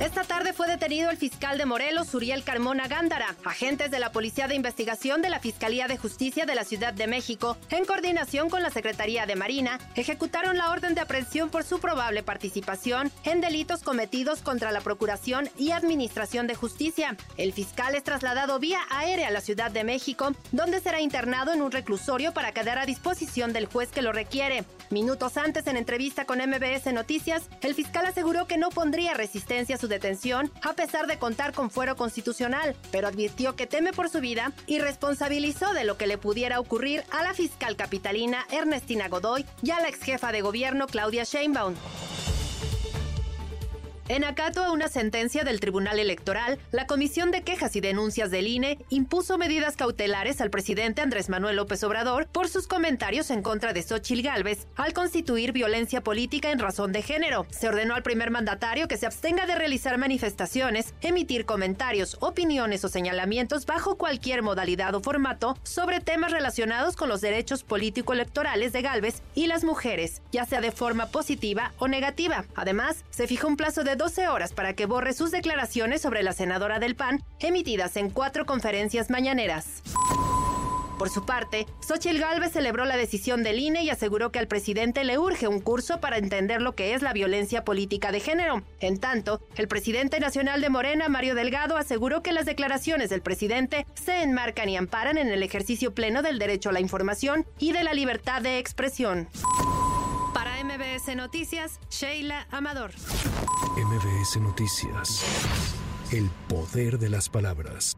Esta tarde fue detenido el fiscal de Morelos, Uriel Carmona Gándara. Agentes de la Policía de Investigación de la Fiscalía de Justicia de la Ciudad de México, en coordinación con la Secretaría de Marina, ejecutaron la orden de aprehensión por su probable participación en delitos cometidos contra la Procuración y Administración de Justicia. El fiscal es trasladado vía aérea a la Ciudad de México, donde será internado en un reclusorio para quedar a disposición del juez que lo requiere. Minutos antes, en entrevista con MBS Noticias, el fiscal aseguró que no pondría resistencia a su detención a pesar de contar con fuero constitucional, pero advirtió que teme por su vida y responsabilizó de lo que le pudiera ocurrir a la fiscal capitalina Ernestina Godoy y a la ex jefa de gobierno Claudia Sheinbaum. En acato a una sentencia del Tribunal Electoral, la Comisión de Quejas y Denuncias del INE impuso medidas cautelares al presidente Andrés Manuel López Obrador por sus comentarios en contra de Xochil Gálvez al constituir violencia política en razón de género. Se ordenó al primer mandatario que se abstenga de realizar manifestaciones, emitir comentarios, opiniones o señalamientos bajo cualquier modalidad o formato sobre temas relacionados con los derechos político-electorales de Gálvez y las mujeres, ya sea de forma positiva o negativa. Además, se fijó un plazo de 12 horas para que borre sus declaraciones sobre la senadora del PAN, emitidas en cuatro conferencias mañaneras. Por su parte, Xochitl Gálvez celebró la decisión del INE y aseguró que al presidente le urge un curso para entender lo que es la violencia política de género. En tanto, el presidente nacional de Morena, Mario Delgado, aseguró que las declaraciones del presidente se enmarcan y amparan en el ejercicio pleno del derecho a la información y de la libertad de expresión. MBS Noticias, Sheila Amador. MBS Noticias. El poder de las palabras.